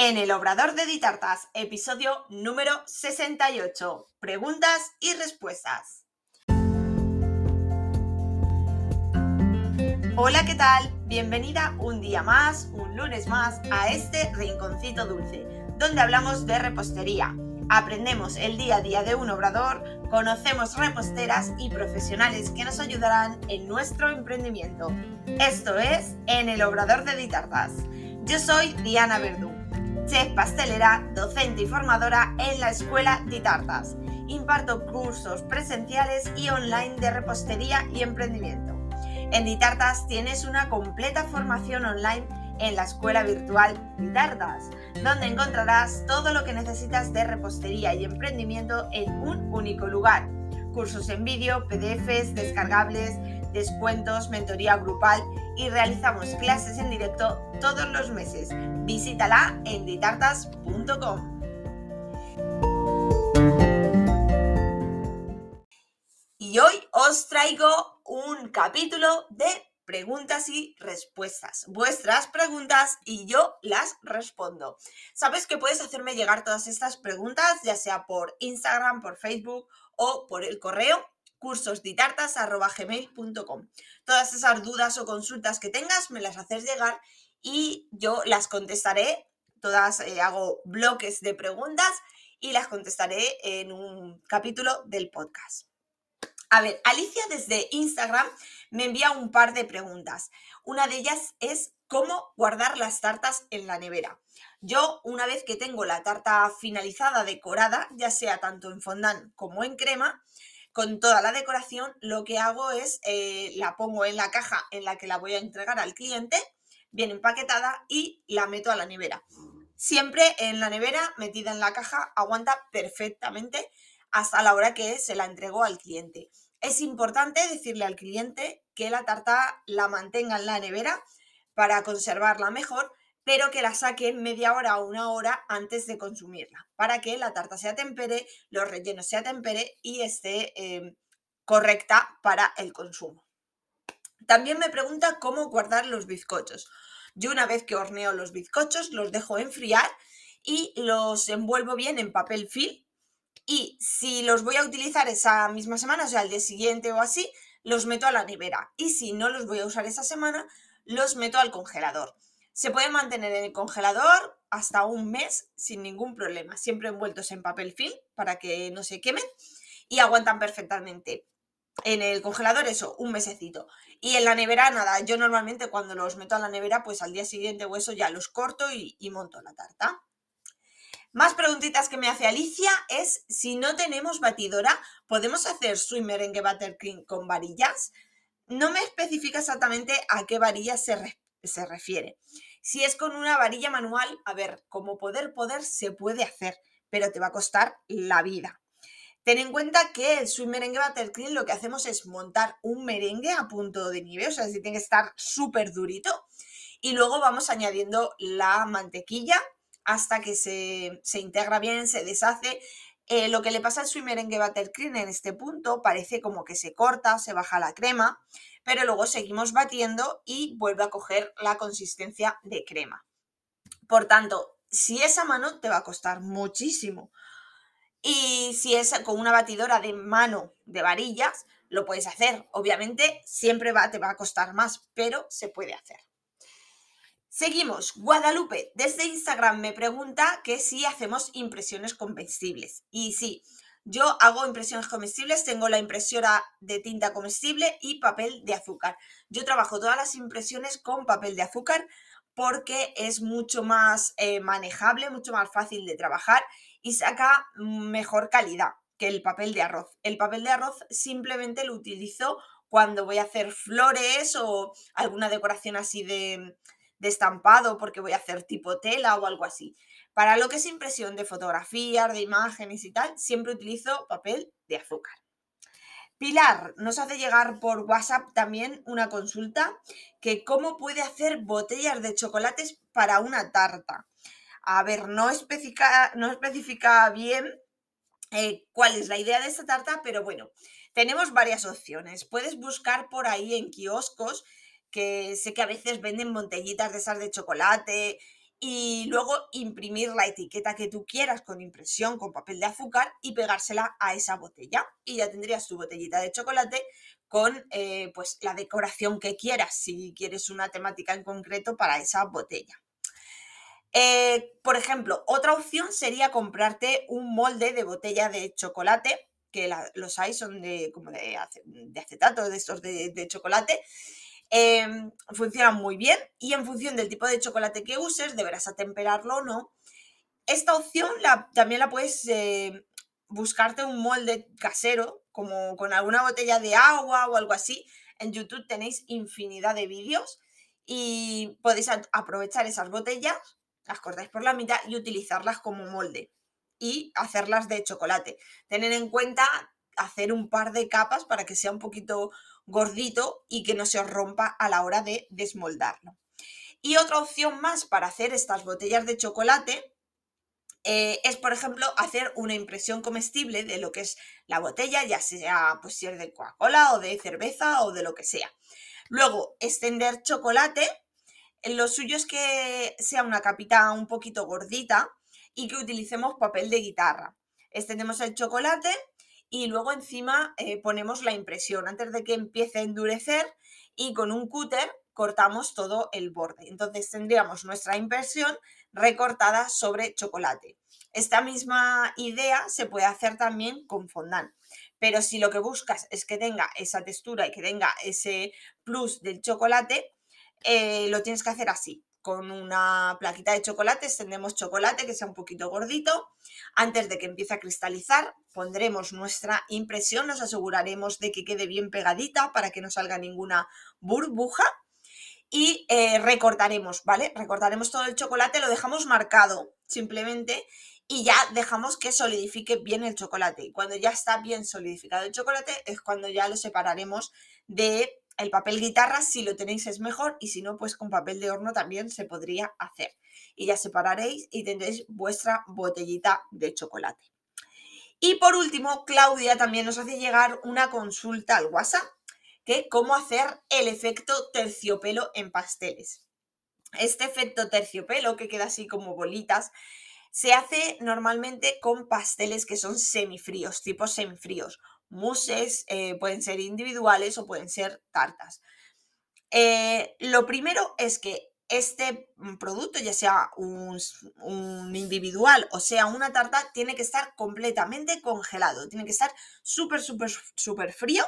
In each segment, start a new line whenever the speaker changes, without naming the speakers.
En el Obrador de Ditartas, episodio número 68. Preguntas y respuestas. Hola, ¿qué tal? Bienvenida un día más, un lunes más, a este rinconcito dulce, donde hablamos de repostería. Aprendemos el día a día de un obrador, conocemos reposteras y profesionales que nos ayudarán en nuestro emprendimiento. Esto es En el Obrador de Ditartas. Yo soy Diana Verdú chef pastelera, docente y formadora en la Escuela de Tartas. Imparto cursos presenciales y online de repostería y emprendimiento. En Ditartas tienes una completa formación online en la escuela virtual Ditartas, donde encontrarás todo lo que necesitas de repostería y emprendimiento en un único lugar. Cursos en vídeo, PDFs, descargables, descuentos, mentoría grupal y realizamos clases en directo todos los meses. Visítala en ditartas.com. Y hoy os traigo un capítulo de preguntas y respuestas. Vuestras preguntas y yo las respondo. Sabes que puedes hacerme llegar todas estas preguntas, ya sea por Instagram, por Facebook o por el correo cursosditartas.gmail.com. Todas esas dudas o consultas que tengas me las haces llegar y yo las contestaré. Todas eh, hago bloques de preguntas y las contestaré en un capítulo del podcast. A ver, Alicia desde Instagram me envía un par de preguntas. Una de ellas es cómo guardar las tartas en la nevera. Yo, una vez que tengo la tarta finalizada, decorada, ya sea tanto en fondant como en crema, con toda la decoración, lo que hago es eh, la pongo en la caja en la que la voy a entregar al cliente, bien empaquetada y la meto a la nevera. Siempre en la nevera, metida en la caja, aguanta perfectamente hasta la hora que se la entregó al cliente. Es importante decirle al cliente que la tarta la mantenga en la nevera para conservarla mejor pero que la saque media hora o una hora antes de consumirla, para que la tarta se atempere, los rellenos se atempere y esté em, correcta para el consumo. También me pregunta cómo guardar los bizcochos. Yo una vez que horneo los bizcochos los dejo enfriar y los envuelvo bien en papel film y si los voy a utilizar esa misma semana, o sea, el día siguiente o así, los meto a la nevera y si no los voy a usar esa semana, los meto al congelador. Se pueden mantener en el congelador hasta un mes sin ningún problema, siempre envueltos en papel film para que no se quemen y aguantan perfectamente. En el congelador eso, un mesecito. Y en la nevera nada, yo normalmente cuando los meto a la nevera pues al día siguiente o eso ya los corto y, monto la tarta. Más preguntitas que me hace Alicia es si no tenemos batidora, ¿podemos hacer swimmer en buttercream con varillas? No me especifica exactamente a qué varillas se, se refiere. Si es con una varilla manual, a ver, como poder, poder se puede hacer, pero te va a costar la vida. Ten en cuenta que el Sweet Merengue Buttercream lo que hacemos es montar un merengue a punto de nieve, o sea, si tiene que estar súper durito. Y luego vamos añadiendo la mantequilla hasta que se, se integra bien, se deshace. Eh, lo que le pasa al Sweet Merengue Buttercream en este punto parece como que se corta, se baja la crema pero luego seguimos batiendo y vuelve a coger la consistencia de crema. Por tanto, si es a mano te va a costar muchísimo. Y si es con una batidora de mano de varillas, lo puedes hacer. Obviamente siempre va, te va a costar más, pero se puede hacer. Seguimos. Guadalupe desde Instagram me pregunta que si hacemos impresiones comestibles. Y sí, yo hago impresiones comestibles, tengo la impresora de tinta comestible y papel de azúcar. Yo trabajo todas las impresiones con papel de azúcar porque es mucho más eh, manejable, mucho más fácil de trabajar y saca mejor calidad que el papel de arroz. El papel de arroz simplemente lo utilizo cuando voy a hacer flores o alguna decoración así de, de estampado porque voy a hacer tipo tela o algo así. Para lo que es impresión de fotografías, de imágenes y tal, siempre utilizo papel de azúcar. Pilar nos hace llegar por WhatsApp también una consulta que cómo puede hacer botellas de chocolates para una tarta. A ver, no especifica, no especifica bien eh, cuál es la idea de esta tarta, pero bueno, tenemos varias opciones. Puedes buscar por ahí en kioscos, que sé que a veces venden botellitas de esas de chocolate y luego imprimir la etiqueta que tú quieras con impresión, con papel de azúcar y pegársela a esa botella. Y ya tendrías tu botellita de chocolate con eh, pues la decoración que quieras, si quieres una temática en concreto para esa botella. Eh, por ejemplo, otra opción sería comprarte un molde de botella de chocolate, que los hay, son de, como de, acetato, de estos de, chocolate. Em, funcionan muy bien y en función del tipo de chocolate que uses, deberás atemperarlo o no. Esta opción también la puedes eh, buscarte un molde casero, como con alguna botella de agua o algo así. En YouTube tenéis infinidad de vídeos y podéis aprovechar esas botellas las cortáis por la mitad y utilizarlas como molde y hacerlas de chocolate. Tener en cuenta hacer un par de capas para que sea un poquito gordito y que no se os rompa a la hora de desmoldarlo. Y otra opción más para hacer estas botellas de chocolate eh, es, por ejemplo, hacer una impresión comestible de lo que es la botella, ya sea pues, si es de Coca-Cola o de cerveza o de lo que sea. Luego, extender chocolate lo suyo es que sea una capita un poquito gordita y que utilicemos papel de guitarra. Extendemos el chocolate y luego encima eh, ponemos la impresión antes de que empiece a endurecer y con un cúter cortamos todo el borde. Entonces tendríamos nuestra impresión recortada sobre chocolate. Esta misma idea se puede hacer también con fondant. Pero si lo que buscas es que tenga esa textura y que tenga ese plus del chocolate, eh, lo tienes que hacer así. Con una plaquita de chocolate extendemos chocolate que sea un poquito gordito. Antes de que empiece a cristalizar, pondremos nuestra impresión, nos aseguraremos de que quede bien pegadita para que no salga ninguna burbuja. Y eh, recortaremos, ¿vale? Recortaremos todo el chocolate, lo dejamos marcado simplemente y ya dejamos que solidifique bien el chocolate. Y cuando ya está bien solidificado el chocolate es cuando ya lo separaremos de el papel guitarra, si lo tenéis es mejor y si no, pues con papel de horno también se podría hacer. Y ya separaréis y tendréis vuestra botellita de chocolate. Y por último, Claudia también nos hace llegar una consulta al WhatsApp, que cómo hacer el efecto terciopelo en pasteles. Este efecto terciopelo, que queda así como bolitas, se hace normalmente con pasteles que son semifríos, tipo semifríos muses, eh, pueden ser individuales o pueden ser tartas. Eh, lo primero es que este mm, producto, ya sea un, individual o sea una tarta, tiene que estar completamente congelado, tiene que estar súper, súper, súper frío.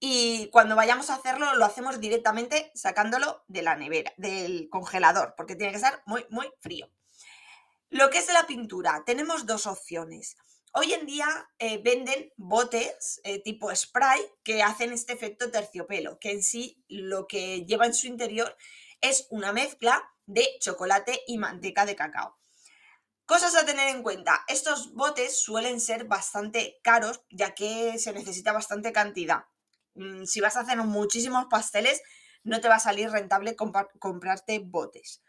Y cuando vayamos a hacerlo, lo hacemos directamente sacándolo de la nevera, del congelador, porque tiene que estar muy, muy frío. Lo que es la pintura, tenemos dos opciones. Hoy en día eh, venden botes eh, tipo spray que hacen este efecto terciopelo, que en sí lo que lleva en su interior es una mezcla de chocolate y manteca de cacao. Cosas a tener en cuenta, estos botes suelen ser bastante caros ya que se necesita bastante cantidad. Mm, si vas a hacer muchísimos pasteles, no te va a salir rentable comprarte botes.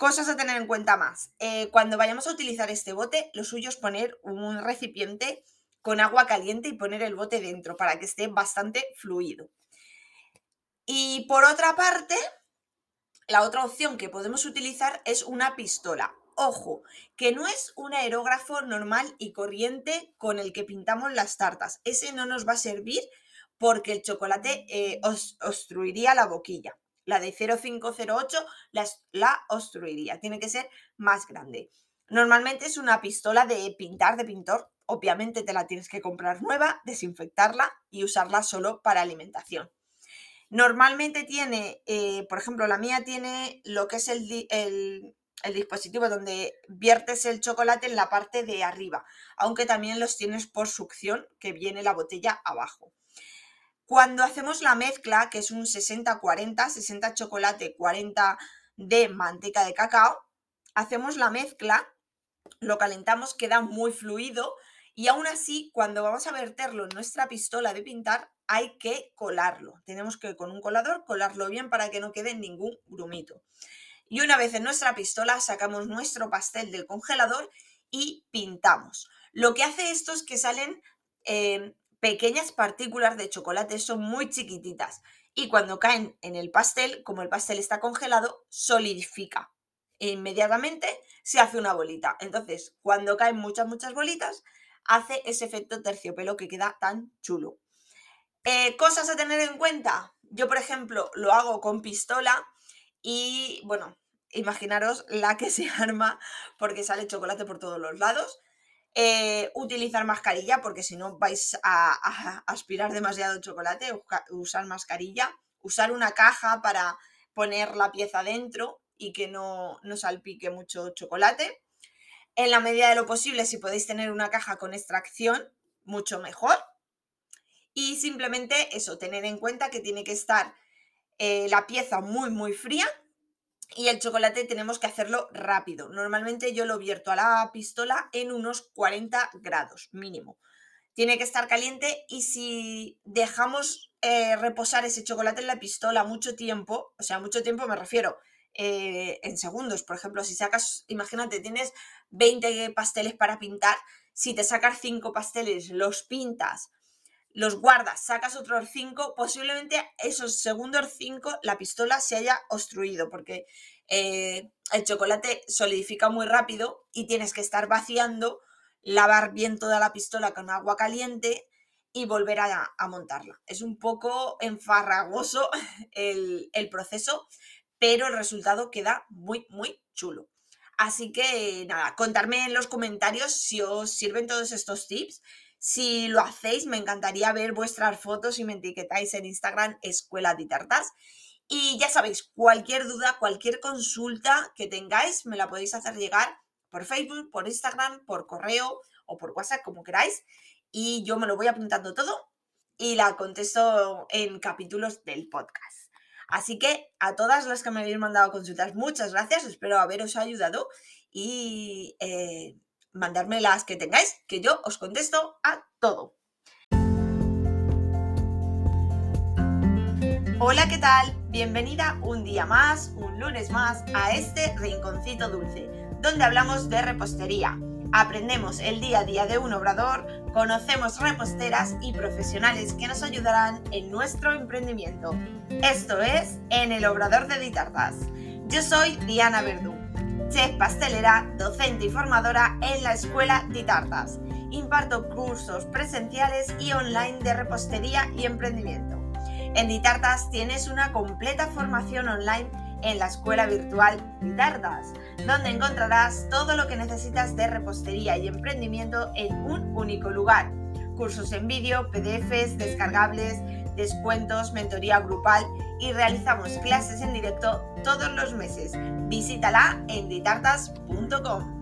Cosas a tener en cuenta más. Eh, cuando vayamos a utilizar este bote, lo suyo es poner un recipiente con agua caliente y poner el bote dentro para que esté bastante fluido. Y por otra parte, la otra opción que podemos utilizar es una pistola. Ojo, que no es un aerógrafo normal y corriente con el que pintamos las tartas. Ese no nos va a servir porque el chocolate eh, obstruiría la boquilla. La de 0508 la, la obstruiría. Tiene que ser más grande. Normalmente es una pistola de pintar de pintor. Obviamente te la tienes que comprar nueva, desinfectarla y usarla solo para alimentación. Normalmente tiene, eh, por ejemplo, la mía tiene lo que es el, el, el, dispositivo donde viertes el chocolate en la parte de arriba, aunque también los tienes por succión que viene la botella abajo. Cuando hacemos la mezcla, que es un 60-40, 60 chocolate, 40 de manteca de cacao, hacemos la mezcla, lo calentamos, queda muy fluido y aún así, cuando vamos a verterlo en nuestra pistola de pintar, hay que colarlo. Tenemos que con un colador colarlo bien para que no quede ningún grumito. Y una vez en nuestra pistola sacamos nuestro pastel del congelador y pintamos. Lo que hace esto es que salen eh, pequeñas partículas de chocolate, son muy chiquititas. Y cuando caen en el pastel, como el pastel está congelado, solidifica. inmediatamente se hace una bolita. Entonces, cuando caen muchas, muchas bolitas, hace ese efecto terciopelo que queda tan chulo. Eh, cosas a tener en cuenta. Yo, por ejemplo, lo hago con pistola y, bueno, imaginaros la que se arma porque sale chocolate por todos los lados. Eh, utilizar mascarilla porque si no vais a, aspirar demasiado chocolate, usar mascarilla, usar una caja para poner la pieza dentro y que no, no salpique mucho chocolate. En la medida de lo posible, si podéis tener una caja con extracción, mucho mejor. Y simplemente eso, tener en cuenta que tiene que estar eh, la pieza muy, muy fría y el chocolate tenemos que hacerlo rápido. Normalmente yo lo vierto a la pistola en unos 40 grados mínimo. Tiene que estar caliente y si dejamos eh, reposar ese chocolate en la pistola mucho tiempo, o sea, mucho tiempo me refiero eh, en segundos, por ejemplo, si sacas, imagínate, tienes 20 pasteles para pintar, si te sacas 5 pasteles, los pintas, los guardas, sacas otros 5, posiblemente esos segundos 5 la pistola se haya obstruido porque eh, el chocolate solidifica muy rápido y tienes que estar vaciando, lavar bien toda la pistola con agua caliente y volver a, montarla. Es un poco enfarragoso el, el proceso, pero el resultado queda muy, muy chulo. Así que nada, contarme en los comentarios si os sirven todos estos tips si lo hacéis, me encantaría ver vuestras fotos y me etiquetáis en Instagram Escuela de Tartas. Y ya sabéis, cualquier duda, cualquier consulta que tengáis, me la podéis hacer llegar por Facebook, por Instagram, por correo o por WhatsApp, como queráis. Y yo me lo voy apuntando todo y la contesto en capítulos del podcast. Así que a todas las que me habéis mandado consultas, muchas gracias. Espero haberos ayudado y eh, mandarme las que tengáis, que yo os contesto a todo. Hola, ¿qué tal? Bienvenida un día más, un lunes más, a este rinconcito dulce, donde hablamos de repostería. Aprendemos el día a día de un obrador, conocemos reposteras y profesionales que nos ayudarán en nuestro emprendimiento. Esto es En el Obrador de Ditartas. Yo soy Diana Verdú chef pastelera, docente y formadora en la Escuela de Tartas. Imparto cursos presenciales y online de repostería y emprendimiento. En Ditartas tienes una completa formación online en la escuela virtual Ditartas, donde encontrarás todo lo que necesitas de repostería y emprendimiento en un único lugar. Cursos en vídeo, PDFs, descargables, descuentos, mentoría grupal y realizamos clases en directo todos los meses. Visítala en ditartas.com.